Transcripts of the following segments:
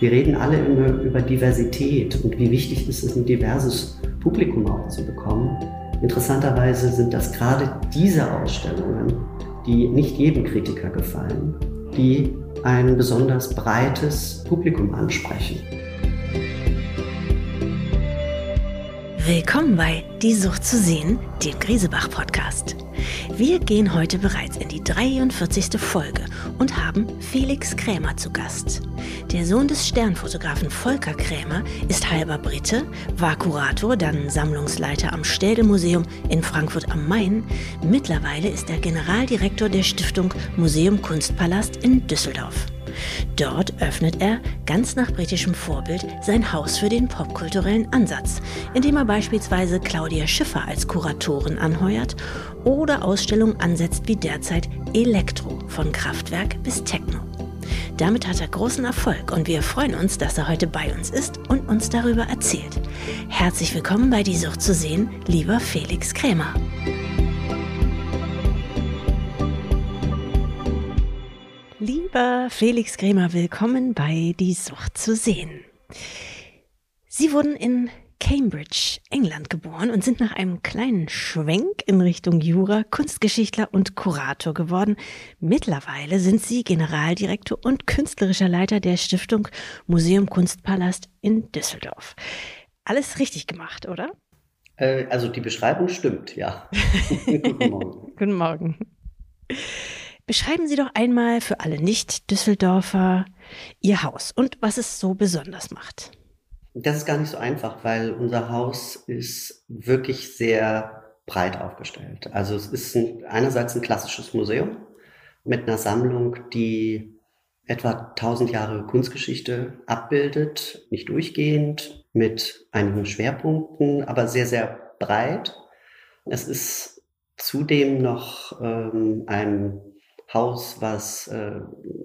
Wir reden alle immer über Diversität und wie wichtig es ist, ein diverses Publikum auch zu bekommen. Interessanterweise sind das gerade diese Ausstellungen, die nicht jedem Kritiker gefallen, die ein besonders breites Publikum ansprechen. Willkommen bei Die Sucht zu sehen, dem Griesebach-Podcast. Wir gehen heute bereits in die 43. Folge und haben Felix Krämer zu Gast. Der Sohn des Sternfotografen Volker Krämer ist halber Brite, war Kurator, dann Sammlungsleiter am Städel-Museum in Frankfurt am Main. Mittlerweile ist er Generaldirektor der Stiftung Museum Kunstpalast in Düsseldorf. Dort öffnet er, ganz nach britischem Vorbild, sein Haus für den popkulturellen Ansatz, indem er beispielsweise Claudia Schiffer als Kuratorin anheuert oder Ausstellungen ansetzt wie derzeit Elektro von Kraftwerk bis Techno. Damit hat er großen Erfolg und wir freuen uns, dass er heute bei uns ist und uns darüber erzählt. Herzlich willkommen bei Die Sucht zu sehen, lieber Felix Krämer. Lieber Felix Krämer, willkommen bei Die Sucht zu sehen. Sie wurden in Cambridge, England geboren und sind nach einem kleinen Schwenk in Richtung Jura Kunstgeschichtler und Kurator geworden. Mittlerweile sind Sie Generaldirektor und künstlerischer Leiter der Stiftung Museum Kunstpalast in Düsseldorf. Alles richtig gemacht, oder? Äh, also die Beschreibung stimmt, ja. Guten Morgen. Guten Morgen. Beschreiben Sie doch einmal für alle Nicht-Düsseldorfer Ihr Haus und was es so besonders macht. Das ist gar nicht so einfach, weil unser Haus ist wirklich sehr breit aufgestellt. Also es ist ein, einerseits ein klassisches Museum mit einer Sammlung, die etwa 1000 Jahre Kunstgeschichte abbildet, nicht durchgehend, mit einigen Schwerpunkten, aber sehr, sehr breit. Es ist zudem noch ähm, ein Haus, was äh,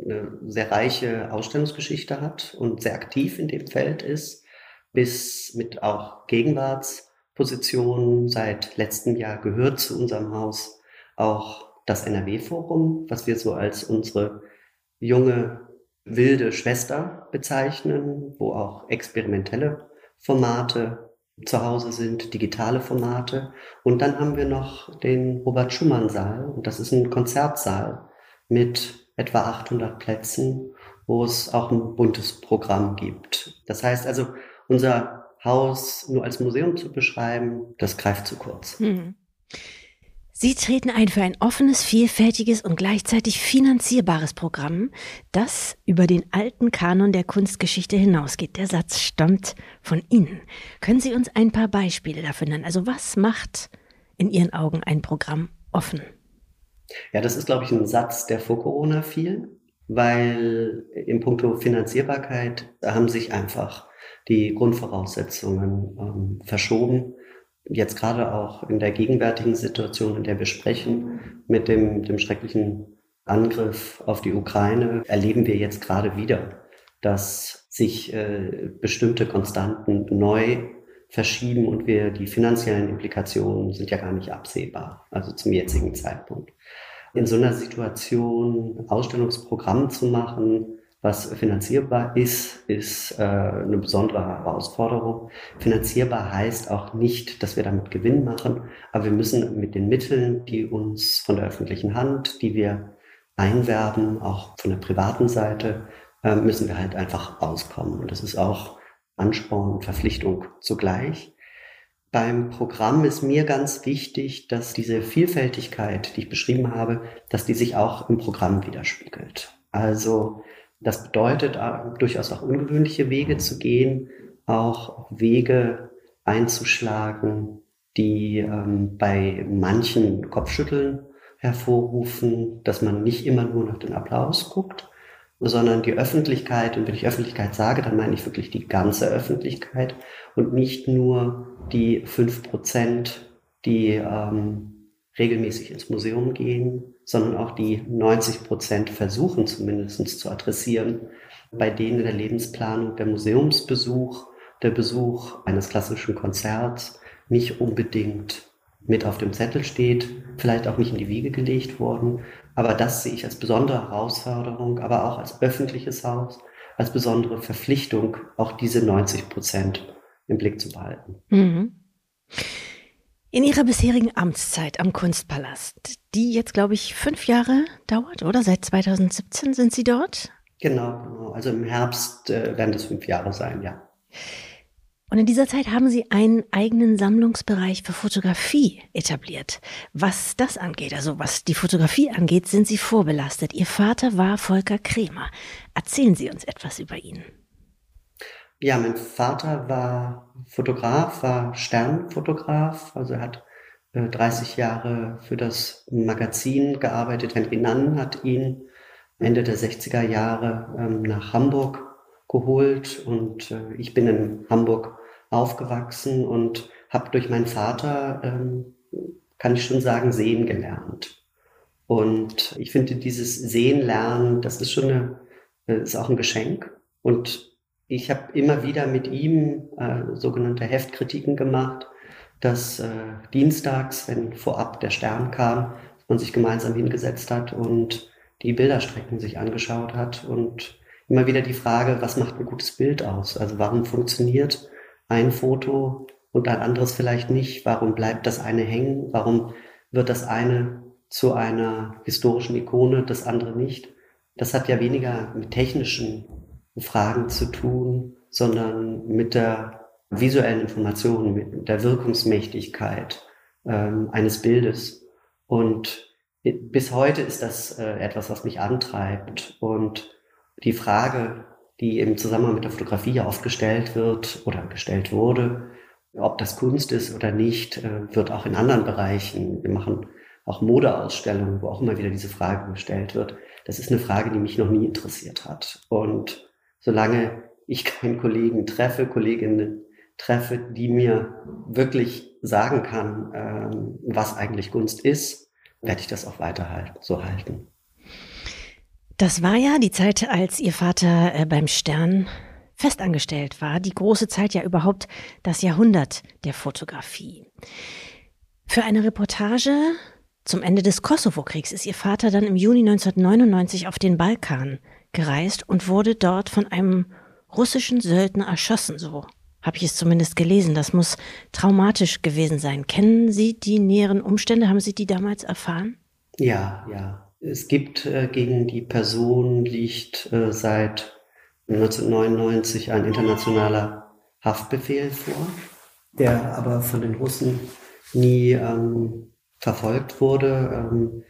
eine sehr reiche Ausstellungsgeschichte hat und sehr aktiv in dem Feld ist, bis mit auch Gegenwartspositionen. Seit letztem Jahr gehört zu unserem Haus auch das NRW-Forum, was wir so als unsere junge, wilde Schwester bezeichnen, wo auch experimentelle Formate zu Hause sind, digitale Formate. Und dann haben wir noch den Robert Schumann Saal. Und das ist ein Konzertsaal, mit etwa 800 Plätzen, wo es auch ein buntes Programm gibt. Das heißt also, unser Haus nur als Museum zu beschreiben, das greift zu kurz. Hm. Sie treten ein für ein offenes, vielfältiges und gleichzeitig finanzierbares Programm, das über den alten Kanon der Kunstgeschichte hinausgeht. Der Satz stammt von Ihnen. Können Sie uns ein paar Beispiele dafür nennen? Also was macht in Ihren Augen ein Programm offen? Ja, das ist, glaube ich, ein Satz, der vor Corona fiel, weil im Punkto Finanzierbarkeit haben sich einfach die Grundvoraussetzungen ähm, verschoben. Jetzt gerade auch in der gegenwärtigen Situation, in der wir sprechen, mit dem, dem schrecklichen Angriff auf die Ukraine, erleben wir jetzt gerade wieder, dass sich äh, bestimmte Konstanten neu verschieben und wir die finanziellen Implikationen sind ja gar nicht absehbar, also zum jetzigen Zeitpunkt. In so einer Situation Ausstellungsprogramm zu machen, was finanzierbar ist, ist äh, eine besondere Herausforderung. Finanzierbar heißt auch nicht, dass wir damit Gewinn machen, aber wir müssen mit den Mitteln, die uns von der öffentlichen Hand, die wir einwerben, auch von der privaten Seite, äh, müssen wir halt einfach auskommen. Und das ist auch Ansporn und Verpflichtung zugleich. Beim Programm ist mir ganz wichtig, dass diese Vielfältigkeit, die ich beschrieben habe, dass die sich auch im Programm widerspiegelt. Also das bedeutet äh, durchaus auch ungewöhnliche Wege zu gehen, auch Wege einzuschlagen, die ähm, bei manchen Kopfschütteln hervorrufen, dass man nicht immer nur nach den Applaus guckt, sondern die Öffentlichkeit, und wenn ich Öffentlichkeit sage, dann meine ich wirklich die ganze Öffentlichkeit und nicht nur die fünf Prozent, die ähm, regelmäßig ins Museum gehen, sondern auch die 90 Prozent versuchen zumindest zu adressieren, bei denen der Lebensplanung der Museumsbesuch, der Besuch eines klassischen Konzerts. Nicht unbedingt mit auf dem Zettel steht, vielleicht auch nicht in die Wiege gelegt worden, aber das sehe ich als besondere Herausforderung, aber auch als öffentliches Haus, als besondere Verpflichtung, auch diese 90 Prozent im Blick zu behalten. Mhm. In Ihrer bisherigen Amtszeit am Kunstpalast, die jetzt, glaube ich, fünf Jahre dauert, oder? Seit 2017 sind Sie dort? Genau, genau. Also im Herbst äh, werden das fünf Jahre sein, ja. Und in dieser Zeit haben Sie einen eigenen Sammlungsbereich für Fotografie etabliert. Was das angeht, also was die Fotografie angeht, sind Sie vorbelastet. Ihr Vater war Volker Kremer. Erzählen Sie uns etwas über ihn. Ja, mein Vater war Fotograf, war Sternfotograf, also er hat äh, 30 Jahre für das Magazin gearbeitet. Henry Nann hat ihn Ende der 60er Jahre ähm, nach Hamburg geholt und äh, ich bin in Hamburg aufgewachsen und habe durch meinen Vater, ähm, kann ich schon sagen, sehen gelernt. Und ich finde dieses Sehen lernen, das ist schon eine, äh, ist auch ein Geschenk. Und ich habe immer wieder mit ihm äh, sogenannte Heftkritiken gemacht, dass äh, dienstags, wenn vorab der Stern kam, man sich gemeinsam hingesetzt hat und die Bilderstrecken sich angeschaut hat und immer wieder die Frage, was macht ein gutes Bild aus? Also warum funktioniert ein Foto und ein anderes vielleicht nicht? Warum bleibt das eine hängen? Warum wird das eine zu einer historischen Ikone, das andere nicht? Das hat ja weniger mit technischen Fragen zu tun, sondern mit der visuellen Information, mit der Wirkungsmächtigkeit ähm, eines Bildes. Und bis heute ist das äh, etwas, was mich antreibt. Und die Frage, die im Zusammenhang mit der Fotografie oft gestellt wird oder gestellt wurde, ob das Kunst ist oder nicht, äh, wird auch in anderen Bereichen. Wir machen auch Modeausstellungen, wo auch immer wieder diese Frage gestellt wird. Das ist eine Frage, die mich noch nie interessiert hat. Und solange ich keinen Kollegen treffe, Kolleginnen treffe, die mir wirklich sagen kann, ähm, was eigentlich Kunst ist, werde ich das auch weiter so halten. Das war ja die Zeit, als Ihr Vater äh, beim Stern festangestellt war, die große Zeit ja überhaupt das Jahrhundert der Fotografie. Für eine Reportage zum Ende des Kosovo-Kriegs ist Ihr Vater dann im Juni 1999 auf den Balkan gereist und wurde dort von einem russischen Söldner erschossen, so habe ich es zumindest gelesen. Das muss traumatisch gewesen sein. Kennen Sie die näheren Umstände? Haben Sie die damals erfahren? Ja, ja. Es gibt äh, gegen die Person liegt äh, seit 1999 ein internationaler Haftbefehl vor, der aber von den Russen nie ähm, verfolgt wurde. Ähm,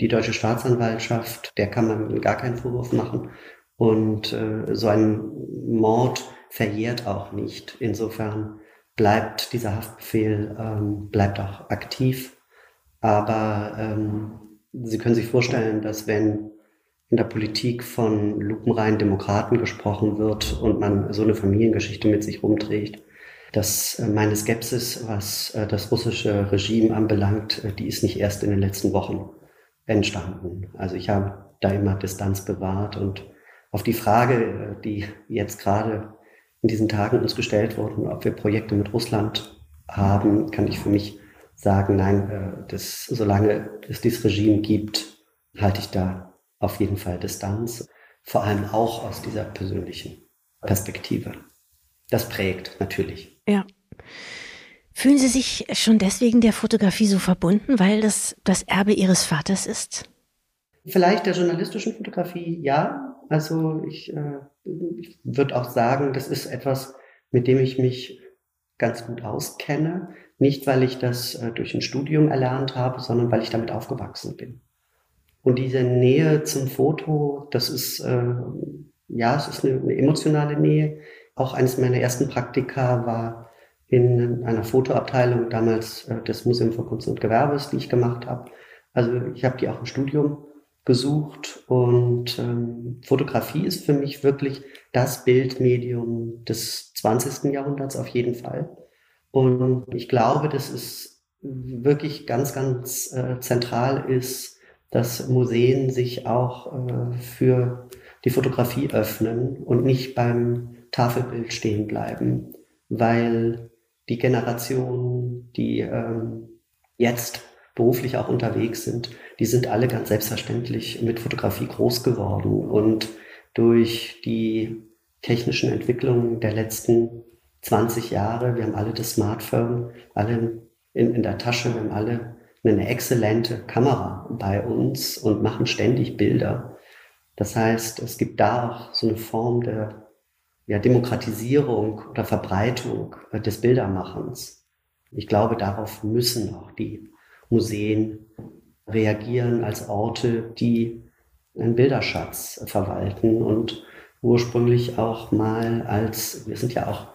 die deutsche Staatsanwaltschaft, der kann man gar keinen Vorwurf machen. Und äh, so ein Mord verjährt auch nicht. Insofern bleibt dieser Haftbefehl, ähm, bleibt auch aktiv. Aber ähm, Sie können sich vorstellen, dass wenn in der Politik von lupenreinen Demokraten gesprochen wird und man so eine Familiengeschichte mit sich rumträgt, dass äh, meine Skepsis, was äh, das russische Regime anbelangt, äh, die ist nicht erst in den letzten Wochen entstanden. Also ich habe da immer Distanz bewahrt und auf die Frage, die jetzt gerade in diesen Tagen uns gestellt wurden, ob wir Projekte mit Russland haben, kann ich für mich sagen, nein, äh, das, solange es dieses Regime gibt, halte ich da auf jeden Fall Distanz. Vor allem auch aus dieser persönlichen Perspektive. Das prägt natürlich. Ja. Fühlen Sie sich schon deswegen der Fotografie so verbunden, weil das das Erbe Ihres Vaters ist? Vielleicht der journalistischen Fotografie, ja. Also ich, äh, ich würde auch sagen, das ist etwas, mit dem ich mich ganz gut auskenne. Nicht, weil ich das äh, durch ein Studium erlernt habe, sondern weil ich damit aufgewachsen bin. Und diese Nähe zum Foto, das ist, äh, ja, es ist eine, eine emotionale Nähe. Auch eines meiner ersten Praktika war in einer Fotoabteilung damals äh, des Museum für Kunst und Gewerbes, die ich gemacht habe. Also ich habe die auch im Studium gesucht und ähm, Fotografie ist für mich wirklich das Bildmedium des 20. Jahrhunderts auf jeden Fall. Und ich glaube, dass es wirklich ganz, ganz äh, zentral ist, dass Museen sich auch äh, für die Fotografie öffnen und nicht beim Tafelbild stehen bleiben, weil die Generationen, die ähm, jetzt beruflich auch unterwegs sind, die sind alle ganz selbstverständlich mit Fotografie groß geworden. Und durch die technischen Entwicklungen der letzten 20 Jahre. Wir haben alle das Smartphone, alle in, in der Tasche, wir haben alle eine exzellente Kamera bei uns und machen ständig Bilder. Das heißt, es gibt da auch so eine Form der ja, Demokratisierung oder Verbreitung des Bildermachens. Ich glaube, darauf müssen auch die Museen reagieren als Orte, die einen Bilderschatz verwalten und ursprünglich auch mal als, wir sind ja auch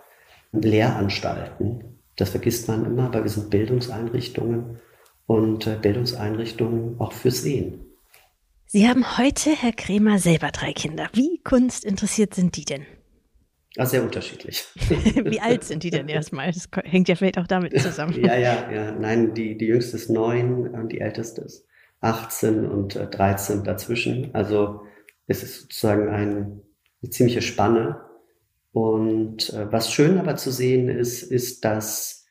Lehranstalten, das vergisst man immer, aber wir sind Bildungseinrichtungen und äh, Bildungseinrichtungen auch fürs Sehen. Sie haben heute, Herr Kremer, selber drei Kinder. Wie kunstinteressiert sind die denn? Ah, sehr unterschiedlich. Wie alt sind die denn erstmal? Das hängt ja vielleicht auch damit zusammen. ja, ja, ja. Nein, die, die jüngste ist neun und die älteste ist 18 und 13 äh, dazwischen. Also es ist sozusagen ein, eine ziemliche Spanne. Und äh, was schön aber zu sehen ist, ist, dass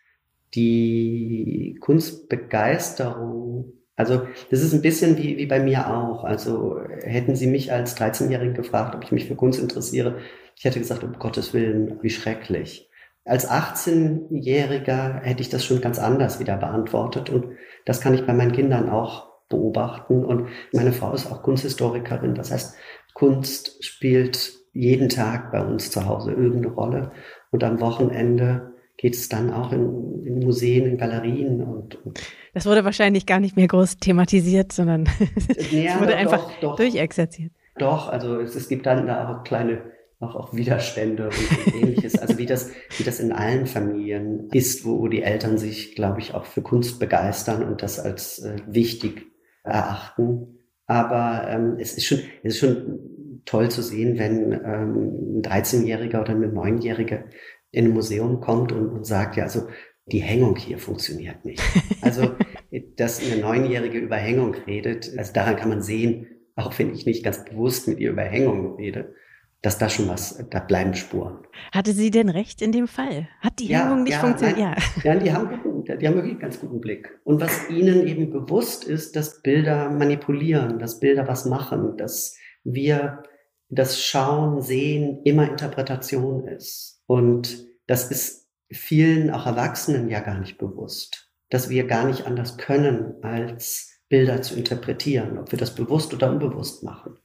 die Kunstbegeisterung, also das ist ein bisschen wie, wie bei mir auch. Also hätten Sie mich als 13-Jährigen gefragt, ob ich mich für Kunst interessiere, ich hätte gesagt, um Gottes Willen, wie schrecklich. Als 18-Jähriger hätte ich das schon ganz anders wieder beantwortet und das kann ich bei meinen Kindern auch beobachten. Und meine Frau ist auch Kunsthistorikerin. Das heißt, Kunst spielt jeden Tag bei uns zu Hause irgendeine Rolle. Und am Wochenende geht es dann auch in, in Museen, in Galerien und, und, Das wurde wahrscheinlich gar nicht mehr groß thematisiert, sondern es wurde doch, einfach doch, durchexerziert. Doch, also es, es gibt dann da auch kleine auch, auch Widerstände und, ähnliches. Also wie das, wie das in allen Familien ist, wo die Eltern sich, glaube ich, auch für Kunst begeistern und das als äh, wichtig erachten. Aber ähm, es ist schon, es ist schon toll zu sehen, wenn ähm, ein 13-Jähriger oder eine 9-Jährige in ein Museum kommt und, und sagt, ja, also die Hängung hier funktioniert nicht. Also, dass eine Neunjährige über Hängung redet, also daran kann man sehen, auch wenn ich nicht ganz bewusst mit ihr über Hängung rede, dass da schon was, da bleiben Spuren. Hatte sie denn recht in dem Fall? Hat die ja, Hemmung nicht ja, funktioniert? ja. ja, die haben, guten, die haben wirklich einen ganz guten Blick. Und was ihnen eben bewusst ist, dass Bilder manipulieren, dass Bilder was machen, dass wir das Schauen, Sehen immer Interpretation ist. Und das ist vielen, auch Erwachsenen, ja gar nicht bewusst, dass wir gar nicht anders können, als Bilder zu interpretieren, ob wir das bewusst oder unbewusst machen.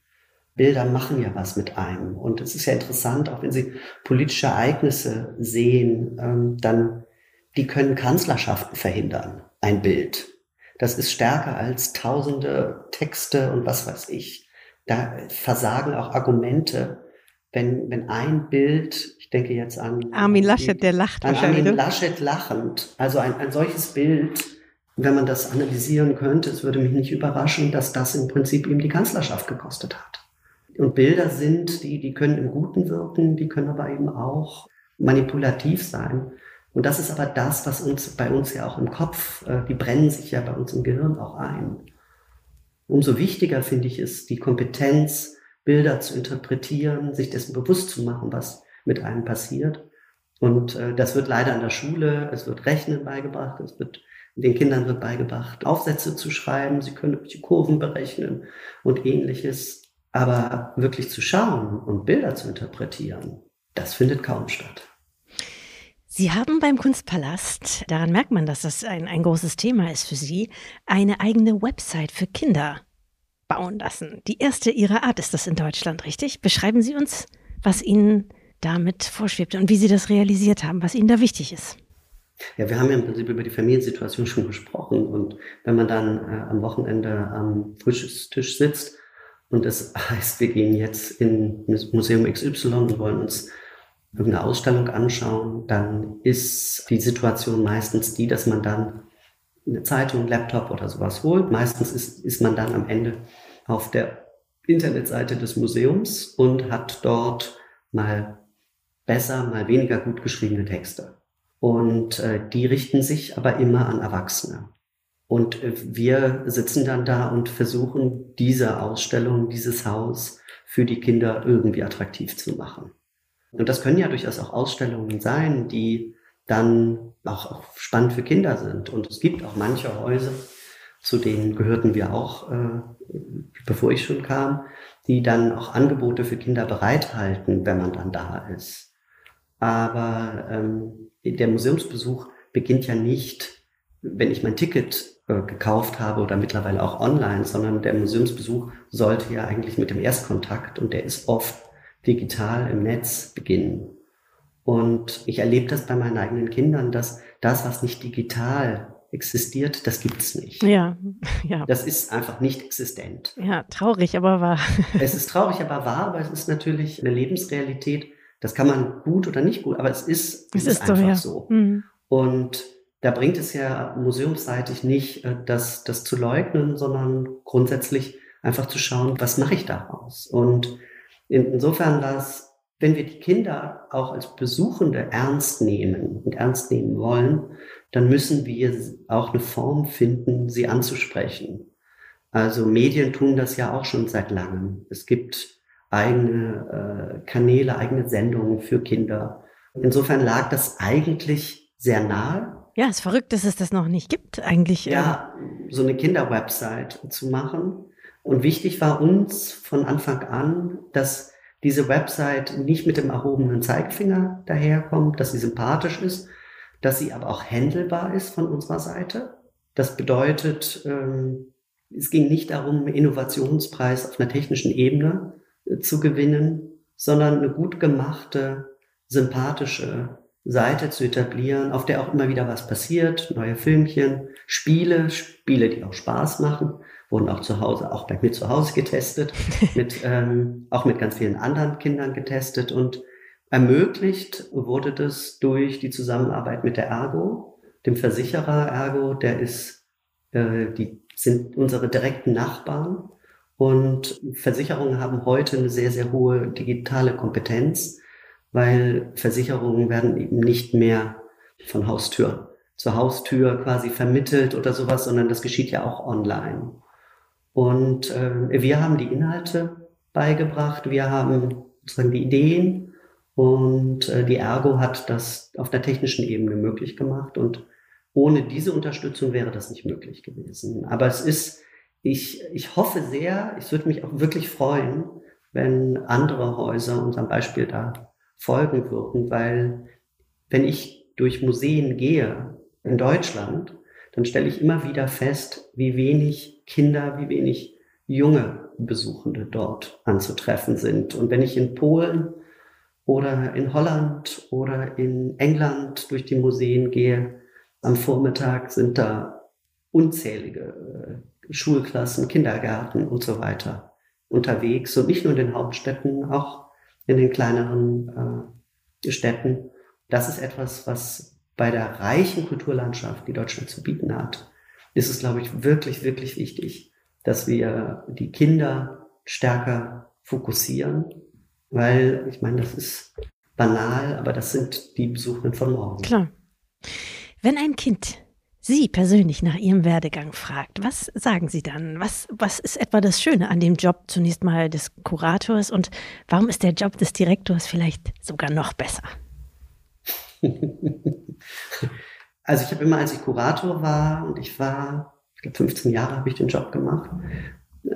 Bilder machen ja was mit einem. Und es ist ja interessant, auch wenn Sie politische Ereignisse sehen, ähm, dann, die können Kanzlerschaften verhindern, ein Bild. Das ist stärker als tausende Texte und was weiß ich. Da versagen auch Argumente, wenn, wenn ein Bild, ich denke jetzt an Armin Laschet, der lacht an wahrscheinlich. Armin Laschet lachend. Also ein, ein solches Bild, wenn man das analysieren könnte, es würde mich nicht überraschen, dass das im Prinzip ihm die Kanzlerschaft gekostet hat. Und Bilder sind, die, die können im Guten wirken, die können aber eben auch manipulativ sein. Und das ist aber das, was uns bei uns ja auch im Kopf, äh, die brennen sich ja bei uns im Gehirn auch ein. Umso wichtiger finde ich es, die Kompetenz, Bilder zu interpretieren, sich dessen bewusst zu machen, was mit einem passiert. Und äh, das wird leider an der Schule, es wird Rechnen beigebracht, es wird den Kindern wird beigebracht, Aufsätze zu schreiben, sie können die Kurven berechnen und ähnliches. Aber wirklich zu schauen und Bilder zu interpretieren, das findet kaum statt. Sie haben beim Kunstpalast, daran merkt man, dass das ein, ein großes Thema ist für Sie, eine eigene Website für Kinder bauen lassen. Die erste ihrer Art ist das in Deutschland, richtig? Beschreiben Sie uns, was Ihnen damit vorschwebt und wie Sie das realisiert haben, was Ihnen da wichtig ist. Ja, wir haben ja im Prinzip über die Familiensituation schon gesprochen und wenn man dann äh, am Wochenende am Frühstückstisch sitzt und das heißt, wir gehen jetzt in Museum XY und wollen uns irgendeine Ausstellung anschauen, dann ist die Situation meistens die, dass man dann eine Zeitung, Laptop oder sowas holt. Meistens ist, ist man dann am Ende auf der Internetseite des Museums und hat dort mal besser, mal weniger gut geschriebene Texte. Und äh, die richten sich aber immer an Erwachsene. Und äh, wir sitzen dann da und versuchen, diese Ausstellung, dieses Haus für die Kinder irgendwie attraktiv zu machen. Und das können ja durchaus auch Ausstellungen sein, die dann auch, auch spannend für Kinder sind. Und es gibt auch manche Häuser, zu denen gehörten wir auch, äh, bevor ich schon kam, die dann auch Angebote für Kinder bereithalten, wenn man dann da ist. Aber ähm, der Museumsbesuch beginnt ja nicht, wenn ich mein Ticket äh, gekauft habe oder mittlerweile auch online, sondern der Museumsbesuch sollte ja eigentlich mit dem Erstkontakt und der ist oft digital im Netz beginnen. Und ich erlebe das bei meinen eigenen Kindern, dass das, was nicht digital existiert, das gibt's nicht. Ja, ja. Das ist einfach nicht existent. Ja, traurig, aber wahr. es ist traurig, aber wahr, aber es ist natürlich eine Lebensrealität. Das kann man gut oder nicht gut, aber es ist, es, es ist, ist, einfach so. so. Mhm. Und da bringt es ja museumsseitig nicht, äh, das, das zu leugnen, sondern grundsätzlich einfach zu schauen, was mache ich daraus? Und insofern war es wenn wir die Kinder auch als Besuchende ernst nehmen und ernst nehmen wollen, dann müssen wir auch eine Form finden, sie anzusprechen. Also Medien tun das ja auch schon seit langem. Es gibt eigene äh, Kanäle, eigene Sendungen für Kinder. Insofern lag das eigentlich sehr nahe. Ja, es ist verrückt, dass es das noch nicht gibt, eigentlich. Ja, so eine Kinderwebsite zu machen. Und wichtig war uns von Anfang an, dass diese Website nicht mit dem erhobenen Zeigefinger daherkommt, dass sie sympathisch ist, dass sie aber auch handelbar ist von unserer Seite. Das bedeutet, ähm, es ging nicht darum, einen Innovationspreis auf einer technischen Ebene äh, zu gewinnen, sondern eine gut gemachte, sympathische Seite zu etablieren, auf der auch immer wieder was passiert, neue Filmchen, Spiele, Spiele, die auch Spaß machen, wurden auch zu Hause, auch bei mir zu Hause getestet, mit, ähm, auch mit ganz vielen anderen Kindern getestet und ermöglicht wurde das durch die Zusammenarbeit mit der Ergo, dem Versicherer Ergo, der ist, äh, die sind unsere direkten Nachbarn und Versicherungen haben heute eine sehr, sehr hohe digitale Kompetenz, weil Versicherungen werden eben nicht mehr von Haustür zu Haustür quasi vermittelt oder sowas, sondern das geschieht ja auch online. Und äh, wir haben die Inhalte beigebracht, wir haben sozusagen die Ideen und äh, die Ergo hat das auf der technischen Ebene möglich gemacht. Und ohne diese Unterstützung wäre das nicht möglich gewesen. Aber es ist, ich, ich hoffe sehr, ich würde mich auch wirklich freuen, wenn andere Häuser unserem Beispiel da folgen würden, weil wenn ich durch Museen gehe in Deutschland, dann stelle ich immer wieder fest, wie wenig Kinder, wie wenig junge Besuchende dort anzutreffen sind. Und wenn ich in Polen oder in Holland oder in England durch die Museen gehe, am Vormittag sind da unzählige äh, Schulklassen, Kindergärten und so weiter unterwegs und nicht nur in den Hauptstädten, auch in den kleineren äh, Städten. Das ist etwas, was bei der reichen Kulturlandschaft, die Deutschland zu bieten hat, ist es, glaube ich, wirklich, wirklich wichtig, dass wir die Kinder stärker fokussieren, weil ich meine, das ist banal, aber das sind die Besuchenden von morgen. Klar. Wenn ein Kind Sie persönlich nach Ihrem Werdegang fragt, was sagen Sie dann? Was, was ist etwa das Schöne an dem Job zunächst mal des Kurators und warum ist der Job des Direktors vielleicht sogar noch besser? also ich habe immer, als ich Kurator war und ich war, ich glaube 15 Jahre habe ich den Job gemacht,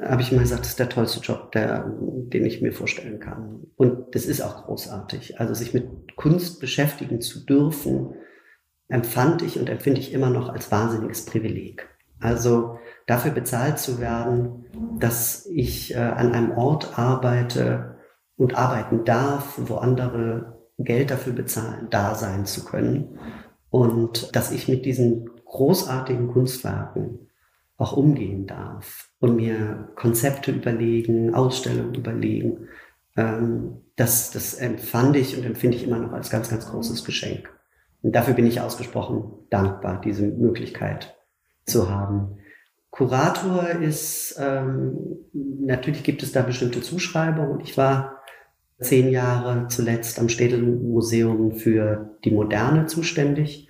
habe ich immer gesagt, das ist der tollste Job, der, den ich mir vorstellen kann. Und das ist auch großartig. Also sich mit Kunst beschäftigen zu dürfen, empfand ich und empfinde ich immer noch als wahnsinniges Privileg. Also dafür bezahlt zu werden, dass ich äh, an einem Ort arbeite und arbeiten darf, wo andere Geld dafür bezahlen, da sein zu können. Und dass ich mit diesen großartigen Kunstwerken auch umgehen darf und mir Konzepte überlegen, Ausstellungen überlegen. Ähm, das, das empfand ich und empfinde ich immer noch als ganz, ganz großes Geschenk. Und dafür bin ich ausgesprochen dankbar, diese Möglichkeit zu haben. Kurator ist, ähm, natürlich gibt es da bestimmte Zuschreibungen. Ich war zehn Jahre zuletzt am Städtelmuseum für die Moderne zuständig,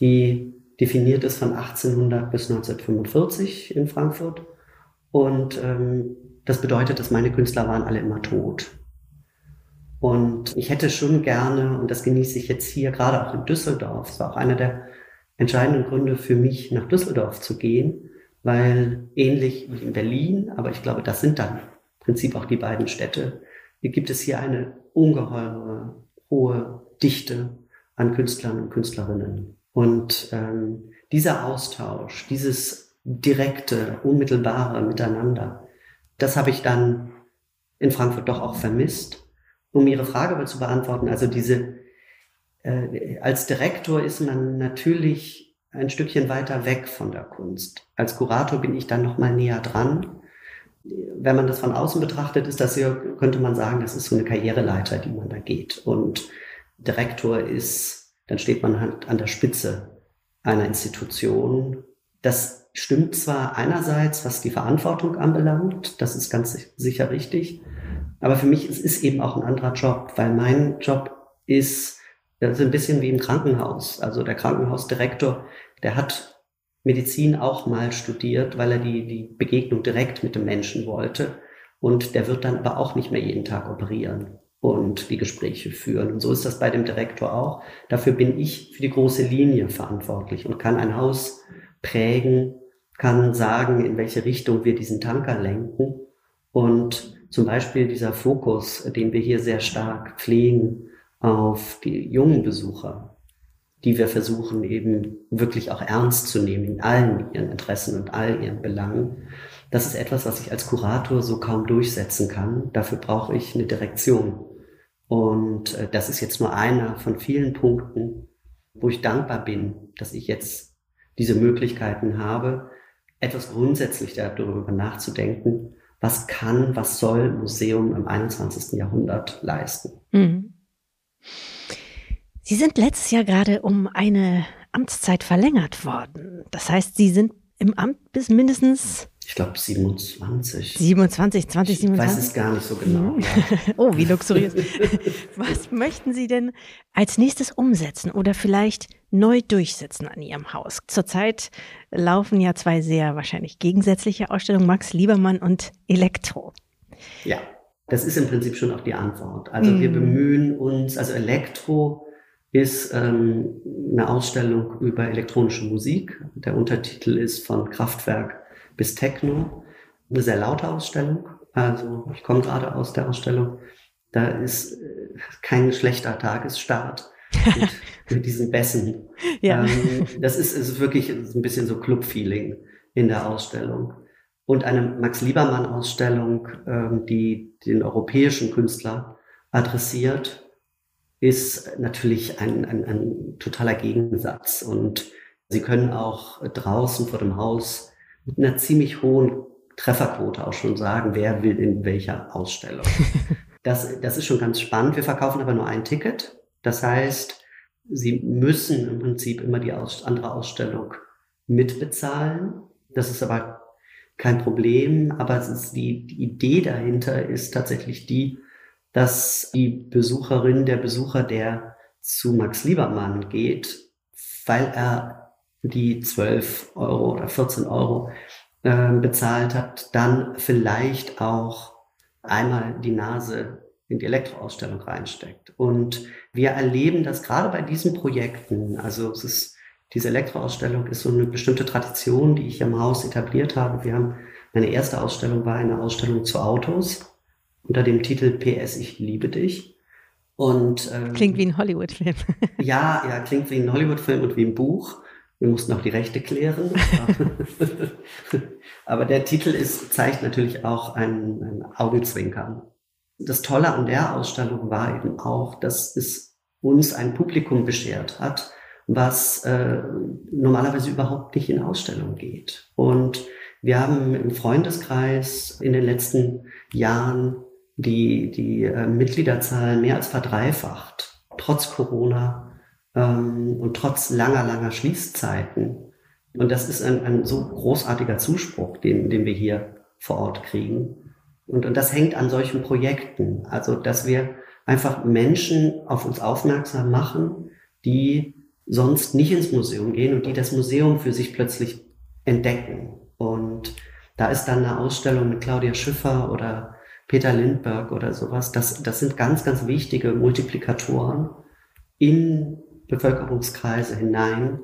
die definiert ist von 1800 bis 1945 in Frankfurt. Und ähm, das bedeutet, dass meine Künstler waren alle immer tot. Und ich hätte schon gerne, und das genieße ich jetzt hier, gerade auch in Düsseldorf, es war auch einer der entscheidenden Gründe für mich, nach Düsseldorf zu gehen, weil ähnlich wie in Berlin, aber ich glaube, das sind dann im Prinzip auch die beiden Städte, gibt es hier eine ungeheure, hohe Dichte an Künstlern und Künstlerinnen. Und ähm, dieser Austausch, dieses direkte, unmittelbare Miteinander, das habe ich dann in Frankfurt doch auch vermisst. Um Ihre Frage zu beantworten, also diese, äh, als Direktor ist man natürlich ein Stückchen weiter weg von der Kunst. Als Kurator bin ich dann noch mal näher dran. Wenn man das von außen betrachtet, ist das ja, könnte man sagen, das ist so eine Karriereleiter, die man da geht. Und Direktor ist, dann steht man halt an der Spitze einer Institution. Das stimmt zwar einerseits, was die Verantwortung anbelangt, das ist ganz sicher richtig, aber für mich ist es eben auch ein anderer Job, weil mein Job ist, das ist ein bisschen wie im Krankenhaus. Also der Krankenhausdirektor, der hat Medizin auch mal studiert, weil er die, die Begegnung direkt mit dem Menschen wollte. Und der wird dann aber auch nicht mehr jeden Tag operieren und die Gespräche führen. Und so ist das bei dem Direktor auch. Dafür bin ich für die große Linie verantwortlich und kann ein Haus prägen, kann sagen, in welche Richtung wir diesen Tanker lenken. Und zum Beispiel dieser Fokus, den wir hier sehr stark pflegen auf die jungen Besucher, die wir versuchen eben wirklich auch ernst zu nehmen in allen ihren Interessen und all ihren Belangen. Das ist etwas, was ich als Kurator so kaum durchsetzen kann. Dafür brauche ich eine Direktion. Und äh, das ist jetzt nur einer von vielen Punkten, wo ich dankbar bin, dass ich jetzt diese Möglichkeiten habe, etwas grundsätzlich darüber nachzudenken, was kann, was soll Museum im 21. Jahrhundert leisten. Mhm. Sie sind letztes Jahr gerade um eine Amtszeit verlängert worden. Das heißt, Sie sind im Amt bis mindestens ich glaube 27. 27, 20, 27. Ich weiß es gar nicht so genau. Mhm. oh, wie luxuriös. Was möchten Sie denn als nächstes umsetzen oder vielleicht neu durchsetzen an Ihrem Haus? Zurzeit laufen ja zwei sehr wahrscheinlich gegensätzliche Ausstellungen, Max Liebermann und Elektro. Ja, das ist im Prinzip schon auch die Antwort. Also wir mhm. bemühen uns, also Elektro ist ähm, eine Ausstellung über elektronische Musik. Der Untertitel ist von Kraftwerk bis Techno. Eine sehr laute Ausstellung. Also ich komme gerade aus der Ausstellung. Da ist äh, kein schlechter Tagesstart mit, mit diesen Bässen. Ja. Ähm, das ist, ist wirklich ist ein bisschen so Club-Feeling in der Ausstellung. Und eine Max Liebermann-Ausstellung, ähm, die den europäischen Künstler adressiert, ist natürlich ein, ein, ein totaler Gegensatz. Und Sie können auch draußen vor dem Haus mit einer ziemlich hohen Trefferquote auch schon sagen, wer will in welcher Ausstellung. Das, das ist schon ganz spannend. Wir verkaufen aber nur ein Ticket. Das heißt, Sie müssen im Prinzip immer die Aus andere Ausstellung mitbezahlen. Das ist aber kein Problem. Aber die, die Idee dahinter ist tatsächlich die, dass die Besucherin, der Besucher, der zu Max Liebermann geht, weil er die 12 Euro oder 14 Euro äh, bezahlt hat, dann vielleicht auch einmal die Nase in die Elektroausstellung reinsteckt. Und wir erleben das gerade bei diesen Projekten. Also es ist, diese Elektroausstellung ist so eine bestimmte Tradition, die ich im Haus etabliert habe. Wir haben, meine erste Ausstellung war eine Ausstellung zu Autos unter dem Titel PS, ich liebe dich. Und, ähm, klingt wie ein Hollywood-Film. ja, ja, klingt wie ein Hollywood-Film und wie ein Buch. Wir mussten auch die Rechte klären. Aber der Titel ist, zeigt natürlich auch ein, ein Augenzwinkern. Das Tolle an der Ausstellung war eben auch, dass es uns ein Publikum beschert hat, was äh, normalerweise überhaupt nicht in Ausstellung geht. Und wir haben im Freundeskreis in den letzten Jahren die, die äh, Mitgliederzahl mehr als verdreifacht, trotz Corona ähm, und trotz langer, langer Schließzeiten. Und das ist ein, ein so großartiger Zuspruch, den, den wir hier vor Ort kriegen. Und, und das hängt an solchen Projekten. Also, dass wir einfach Menschen auf uns aufmerksam machen, die sonst nicht ins Museum gehen und die das Museum für sich plötzlich entdecken. Und da ist dann eine Ausstellung mit Claudia Schiffer oder Peter Lindberg oder sowas. Das, das sind ganz, ganz wichtige Multiplikatoren in Bevölkerungskreise hinein,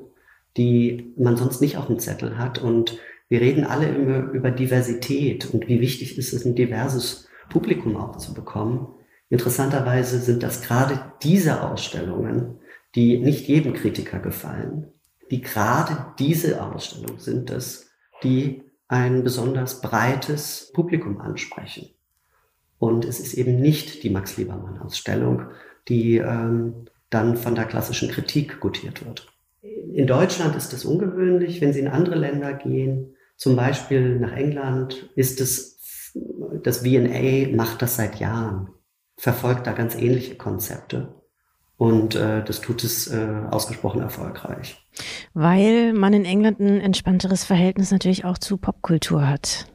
die man sonst nicht auf dem Zettel hat. Und Wir reden alle immer über Diversität und wie wichtig ist es, ein diverses Publikum auch zu bekommen. Interessanterweise sind das gerade diese Ausstellungen, die nicht jedem Kritiker gefallen, die gerade diese Ausstellungen sind es, die ein besonders breites Publikum ansprechen. Und es ist eben nicht die Max Liebermann-Ausstellung, die ähm, dann von der klassischen Kritik gutiert wird. In Deutschland ist es ungewöhnlich, wenn Sie in andere Länder gehen, zum Beispiel nach England, ist es, das VNA macht das seit Jahren, verfolgt da ganz ähnliche Konzepte. Und äh, das tut es äh, ausgesprochen erfolgreich. Weil man in England ein entspannteres Verhältnis natürlich auch zu Popkultur hat.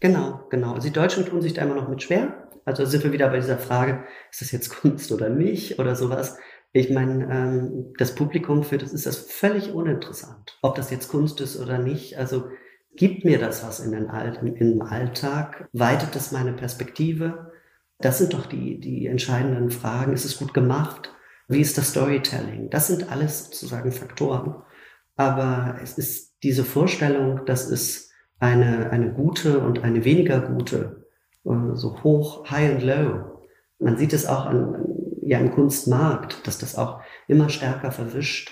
Genau, genau. Also die Deutschen tun sich da immer noch mit schwer. Also sind wir wieder bei dieser Frage, ist das jetzt Kunst oder nicht oder sowas. Ich meine, ähm, das Publikum für das ist das völlig uninteressant, ob das jetzt Kunst ist oder nicht. Also gibt mir das was in den All im Alltag? Weitet das meine Perspektive? Das sind doch die, die entscheidenden Fragen. Ist es gut gemacht? Wie ist das Storytelling? Das sind alles sozusagen Faktoren. Aber es ist diese Vorstellung, dass es eine, eine gute und eine weniger gute, äh, so hoch, high and low. Man sieht es auch an, ja, im Kunstmarkt, dass das auch immer stärker verwischt.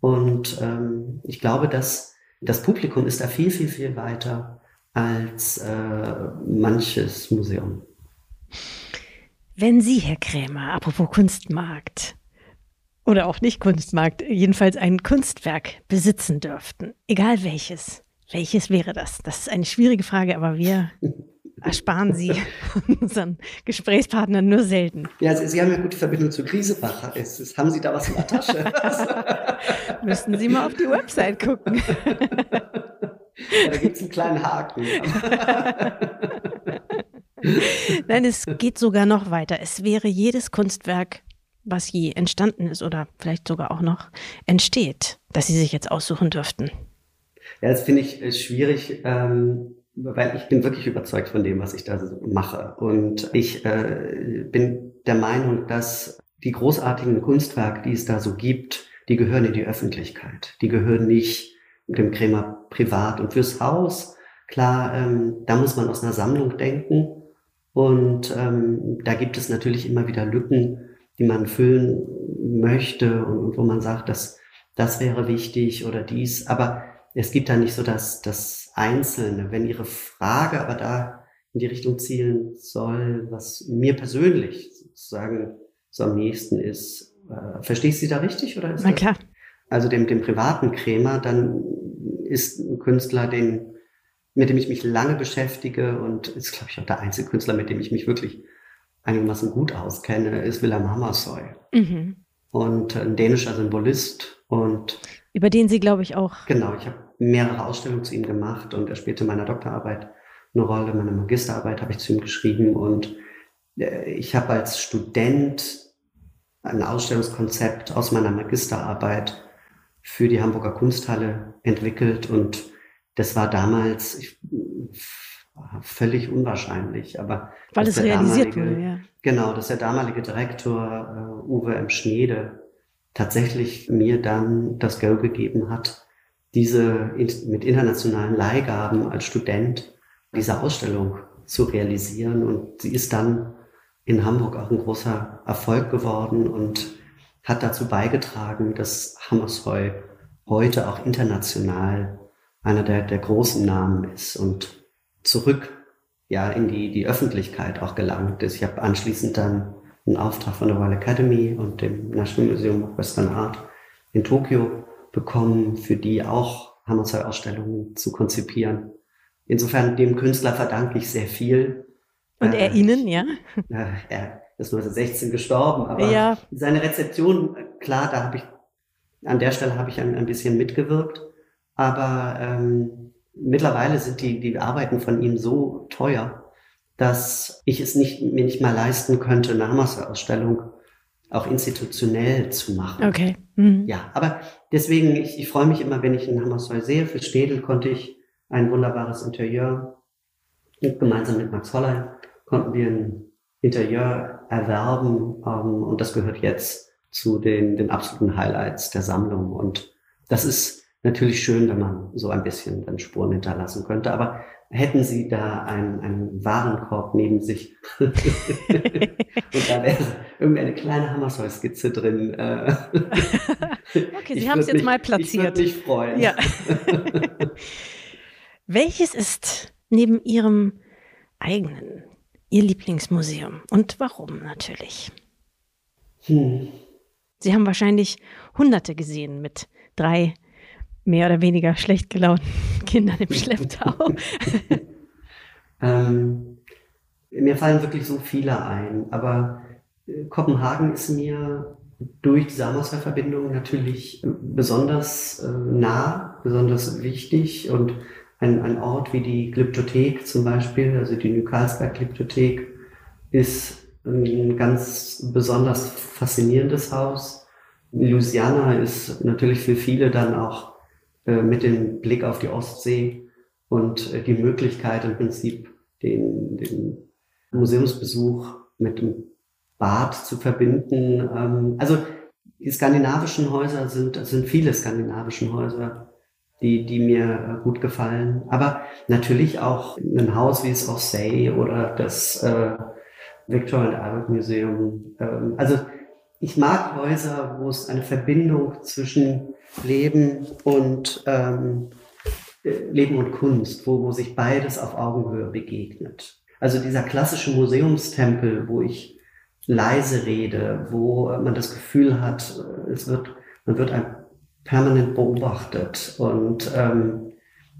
Und ähm, ich glaube, dass das Publikum ist da viel, viel, viel weiter als äh, manches Museum. Wenn Sie, Herr Krämer, apropos Kunstmarkt, oder auch nicht Kunstmarkt, jedenfalls ein Kunstwerk besitzen dürften, egal welches, welches wäre das? Das ist eine schwierige Frage, aber wir ersparen Sie unseren Gesprächspartnern nur selten. Ja, Sie, Sie haben ja gute Verbindung zu Griesebach. Ist, haben Sie da was in der Tasche? Müssten Sie mal auf die Website gucken. ja, da gibt es einen kleinen Haken. Nein, es geht sogar noch weiter. Es wäre jedes Kunstwerk was je entstanden ist oder vielleicht sogar auch noch entsteht, dass Sie sich jetzt aussuchen dürften? Ja, das finde ich äh, schwierig, ähm, weil ich bin wirklich überzeugt von dem, was ich da mache. Und ich äh, bin der Meinung, dass die großartigen Kunstwerke, die es da so gibt, die gehören in die Öffentlichkeit. Die gehören nicht dem Krämer privat. Und fürs Haus, klar, ähm, da muss man aus einer Sammlung denken. Und ähm, da gibt es natürlich immer wieder Lücken, die man füllen möchte und, wo man sagt, dass das wäre wichtig oder dies. Aber es gibt da nicht so das, das Einzelne. Wenn Ihre Frage aber da in die Richtung zielen soll, was mir persönlich sozusagen so am nächsten ist, äh, verstehe ich Sie da richtig oder ist Na klar. also dem, dem privaten Krämer, dann ist ein Künstler, den, mit dem ich mich lange beschäftige und ist, glaube ich, auch der einzige Künstler, mit dem ich mich wirklich einigermaßen gut auskenne, ist Willem Hammershøi. Mhm. Und ein dänischer Symbolist. Und über den Sie, glaube ich, auch. Genau, ich habe mehrere Ausstellungen zu ihm gemacht und er spielte in meiner Doktorarbeit eine Rolle. Meine Magisterarbeit habe ich zu ihm geschrieben und äh, ich habe als Student ein Ausstellungskonzept aus meiner Magisterarbeit für die Hamburger Kunsthalle entwickelt und das war damals, ich völlig unwahrscheinlich. Aber weil es realisiert wurde, ja. Genau, dass der damalige Direktor äh, Uwe M. Schneede tatsächlich mir dann das Go gegeben hat, diese mit internationalen Leihgaben als Student diese Ausstellung zu realisieren. Und sie ist dann in Hamburg auch ein großer Erfolg geworden und hat dazu beigetragen, dass Hammersheu heute auch international einer der, der großen Namen ist und zurück ja in die, die Öffentlichkeit auch gelangt ist. Ich habe anschließend dann einen Auftrag von der Royal Academy und dem National Museum of Western Art in Tokio bekommen, für die auch Hammershøi-Ausstellungen zu konzipieren. Insofern dem Künstler verdanke ich sehr viel. Und er äh, Ihnen, ja? Äh, er ist 1916 gestorben, aber ja. seine Rezeption, klar, da habe ich, an der Stelle habe ich ein, ein bisschen mitgewirkt, aber ähm, mittlerweile sind die, die Arbeiten von ihm so teuer, dass ich es nicht, mir nicht mal leisten könnte, eine Hammerser-Ausstellung auch institutionell zu machen. Okay. Mhm. Ja, aber deswegen, ich, ich freue mich immer, wenn ich einen Hammersheu sehe. Für Städel konnte ich ein wunderbares Interieur und gemeinsam mit Max Holler konnten wir ein Interieur erwerben ähm, und das gehört jetzt zu den, den absoluten Highlights der Sammlung und das ist natürlich schön, wenn man so ein bisschen dann Spuren hinterlassen könnte. Aber hätten Sie da einen, einen Warenkorb neben sich und da wäre irgendeine kleine Hammersheu-Skizze drin. Äh, okay, Sie haben es jetzt mal platziert. Ich würde mich freuen. Ja. Welches ist neben Ihrem eigenen Ihr Lieblingsmuseum und warum natürlich? Hm. Sie haben wahrscheinlich Hunderte gesehen mit drei mehr oder weniger schlecht gelaunten Kindern im Schlepptau. ähm, mir fallen wirklich so viele ein, aber äh, Kopenhagen ist mir durch die Samosser-Verbindung natürlich besonders äh, nah, besonders wichtig und ein, ein Ort wie die Glyptothek zum Beispiel, also die New Carlsberg Glyptothek, ist ein ganz besonders faszinierendes Haus. Louisiana ist natürlich für viele dann auch mit dem Blick auf die Ostsee und äh, die Möglichkeit im Prinzip den, den Museumsbesuch mit dem Bad zu verbinden. Ähm, also die skandinavischen Häuser sind, es sind viele skandinavischen Häuser, die, die mir äh, gut gefallen. Aber natürlich auch ein Haus wie das Orsay oder das äh, Victoria and Albert Museum. Ähm, also ich mag Häuser, wo es eine Verbindung zwischen Leben und ähm, äh, Leben und Kunst, wo, wo sich beides auf Augenhöhe begegnet. Also dieser klassische Museumstempel, wo ich leise rede, wo man das Gefühl hat, es wird, man wird permanent beobachtet und ähm,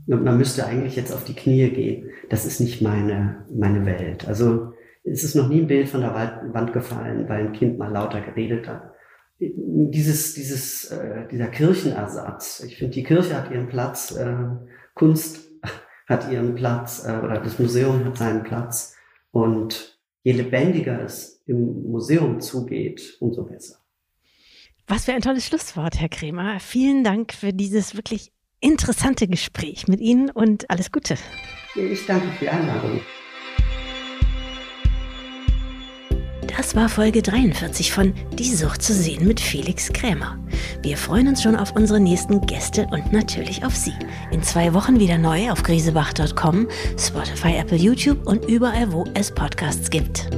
man müsste eigentlich jetzt auf die Knie gehen. Das ist nicht meine, meine Welt. Also es ist noch nie ein Bild von der Wand gefallen, weil ein Kind mal lauter geredet hat dieses, dieses, äh, dieser Kirchenersatz. Ich finde, die Kirche hat ihren Platz, äh, Kunst hat ihren Platz äh, oder das Museum hat seinen Platz. Und je lebendiger es im Museum zugeht, umso besser. Was für ein tolles Schlusswort, Herr Kremer. Vielen Dank für dieses wirklich interessante Gespräch mit Ihnen und alles Gute. Ich danke für die Einladung. Das war Folge 43 von Die Sucht zu sehen mit Felix Krämer. Wir freuen uns schon auf unsere nächsten Gäste und natürlich auf Sie. In zwei Wochen wieder neu auf grisebach.com, Spotify, Apple, YouTube und überall, wo es Podcasts gibt.